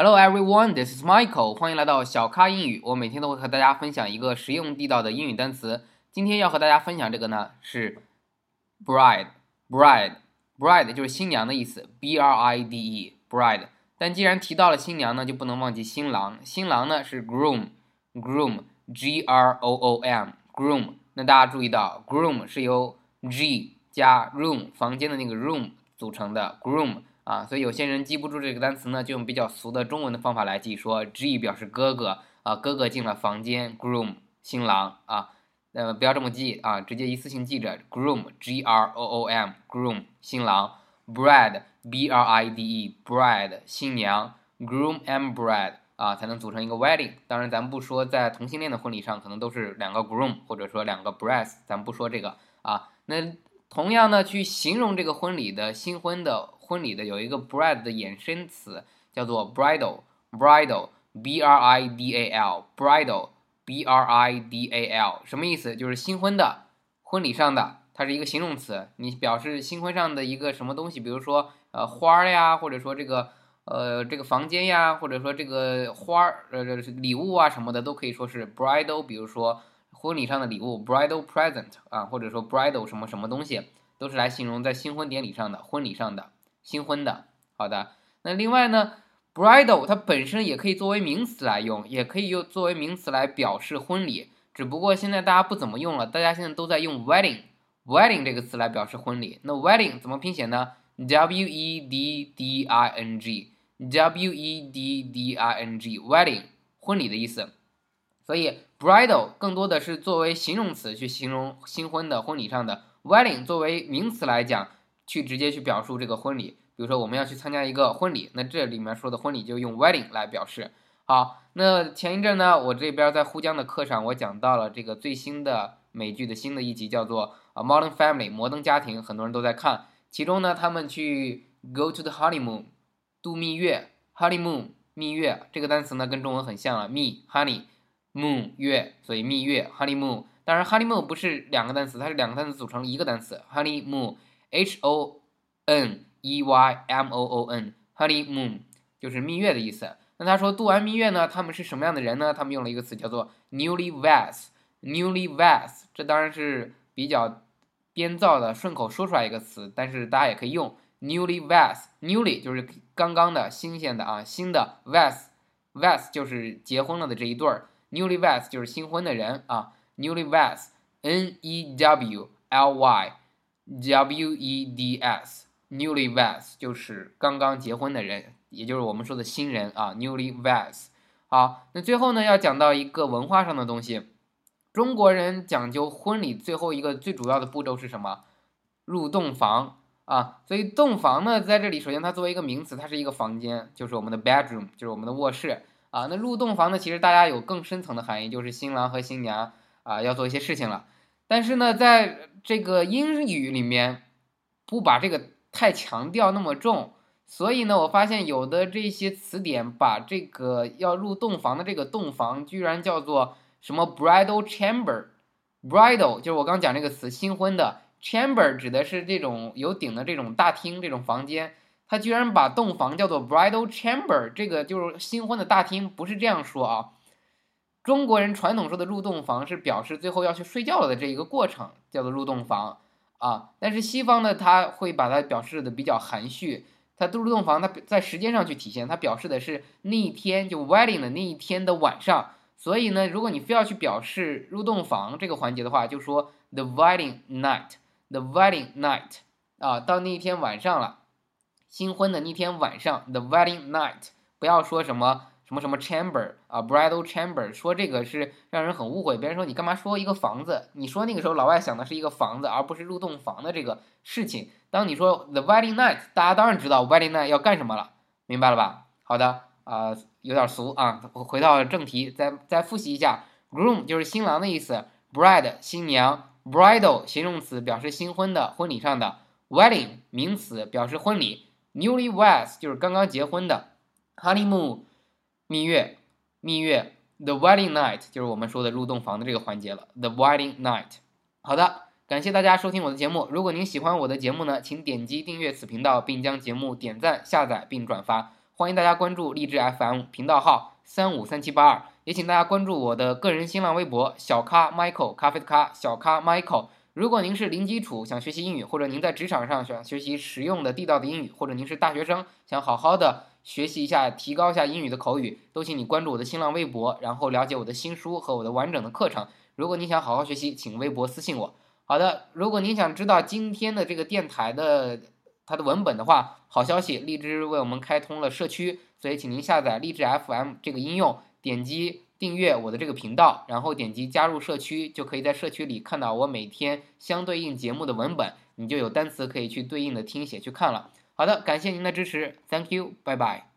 Hello everyone, this is Michael. 欢迎来到小咖英语。我每天都会和大家分享一个实用地道的英语单词。今天要和大家分享这个呢是 bride, bride, bride 就是新娘的意思，b r i d e, bride。但既然提到了新娘呢，就不能忘记新郎。新郎呢是 groom, groom, g r o o m, groom。那大家注意到，groom 是由 g 加 room 房间的那个 room 组成的 groom。啊，所以有些人记不住这个单词呢，就用比较俗的中文的方法来记，说 G 表示哥哥啊，哥哥进了房间，groom 新郎啊，呃，不要这么记啊，直接一次性记着，groom G R O O M groom 新郎，bride B R I D E bride 新娘，groom and bride 啊，才能组成一个 wedding。当然，咱们不说在同性恋的婚礼上，可能都是两个 groom 或者说两个 bride，咱们不说这个啊。那同样呢，去形容这个婚礼的新婚的。婚礼的有一个 bride 的衍生词叫做 bridal，bridal，b r i d a l，bridal，b r i d a l，什么意思？就是新婚的，婚礼上的，它是一个形容词，你表示新婚上的一个什么东西，比如说呃花呀，或者说这个呃这个房间呀，或者说这个花儿呃礼物啊什么的，都可以说是 bridal，比如说婚礼上的礼物 bridal present 啊，或者说 bridal 什么什么东西，都是来形容在新婚典礼上的婚礼上的。新婚的，好的。那另外呢，bridal 它本身也可以作为名词来用，也可以用作为名词来表示婚礼。只不过现在大家不怎么用了，大家现在都在用 wedding，wedding 这个词来表示婚礼。那 wedding 怎么拼写呢？w e d d i n g，w e d d i n g，wedding 婚礼的意思。所以 bridal 更多的是作为形容词去形容新婚的婚礼上的，wedding 作为名词来讲。去直接去表述这个婚礼，比如说我们要去参加一个婚礼，那这里面说的婚礼就用 wedding 来表示。好，那前一阵呢，我这边在沪江的课上，我讲到了这个最新的美剧的新的一集，叫做啊 Modern Family 摩登家庭，很多人都在看。其中呢，他们去 go to the honeymoon 度蜜月，honeymoon 蜜月这个单词呢跟中文很像了，蜜 honey moon 月，所以蜜月 honeymoon。当然 honeymoon 不是两个单词，它是两个单词组成一个单词 honeymoon。H O N E Y M O O N，honeymoon 就是蜜月的意思。那他说度完蜜月呢，他们是什么样的人呢？他们用了一个词叫做 newlyweds，newlyweds，这当然是比较编造的，顺口说出来一个词，但是大家也可以用。newlyweds，newly 就是刚刚的新鲜的啊，新的。weds，weds 就是结婚了的这一对儿，newlyweds 就是新婚的人啊，newlyweds，N E W L Y。W E D S，newlyweds 就是刚刚结婚的人，也就是我们说的新人啊，newlyweds。好，那最后呢，要讲到一个文化上的东西。中国人讲究婚礼最后一个最主要的步骤是什么？入洞房啊。所以洞房呢，在这里首先它作为一个名词，它是一个房间，就是我们的 bedroom，就是我们的卧室啊。那入洞房呢，其实大家有更深层的含义，就是新郎和新娘啊要做一些事情了。但是呢，在这个英语里面不把这个太强调那么重，所以呢，我发现有的这些词典把这个要入洞房的这个洞房居然叫做什么 bridal chamber，bridal 就是我刚讲这个词新婚的。chamber 指的是这种有顶的这种大厅这种房间，他居然把洞房叫做 bridal chamber，这个就是新婚的大厅，不是这样说啊。中国人传统说的入洞房是表示最后要去睡觉了的这一个过程，叫做入洞房啊。但是西方呢，他会把它表示的比较含蓄。它入洞房，它在时间上去体现，它表示的是那一天就 wedding 的那一天的晚上。所以呢，如果你非要去表示入洞房这个环节的话，就说 the wedding night，the wedding night 啊，到那一天晚上了，新婚的那天晚上，the wedding night，不要说什么。什么什么 chamber 啊，bridal chamber，说这个是让人很误会。别人说你干嘛说一个房子？你说那个时候老外想的是一个房子，而不是入洞房的这个事情。当你说 the wedding night，大家当然知道 wedding night 要干什么了，明白了吧？好的，啊，有点俗啊，回到正题，再再复习一下，groom 就是新郎的意思，bride 新娘，bridal 形容词表示新婚的婚礼上的，wedding 名词表示婚礼，newlyweds 就是刚刚结婚的，honeymoon。蜜月，蜜月，the wedding night 就是我们说的入洞房的这个环节了。the wedding night，好的，感谢大家收听我的节目。如果您喜欢我的节目呢，请点击订阅此频道，并将节目点赞、下载并转发。欢迎大家关注励志 FM 频道号三五三七八二，也请大家关注我的个人新浪微博小咖 Michael 咖啡的咖小咖 Michael。如果您是零基础想学习英语，或者您在职场上想学习实用的地道的英语，或者您是大学生想好好的学习一下、提高一下英语的口语，都请你关注我的新浪微博，然后了解我的新书和我的完整的课程。如果你想好好学习，请微博私信我。好的，如果您想知道今天的这个电台的它的文本的话，好消息，荔枝为我们开通了社区，所以请您下载荔枝 FM 这个应用，点击订阅我的这个频道，然后点击加入社区，就可以在社区里看到我每天相对应节目的文本，你就有单词可以去对应的听写去看了。好的，感谢您的支持，Thank you，拜拜。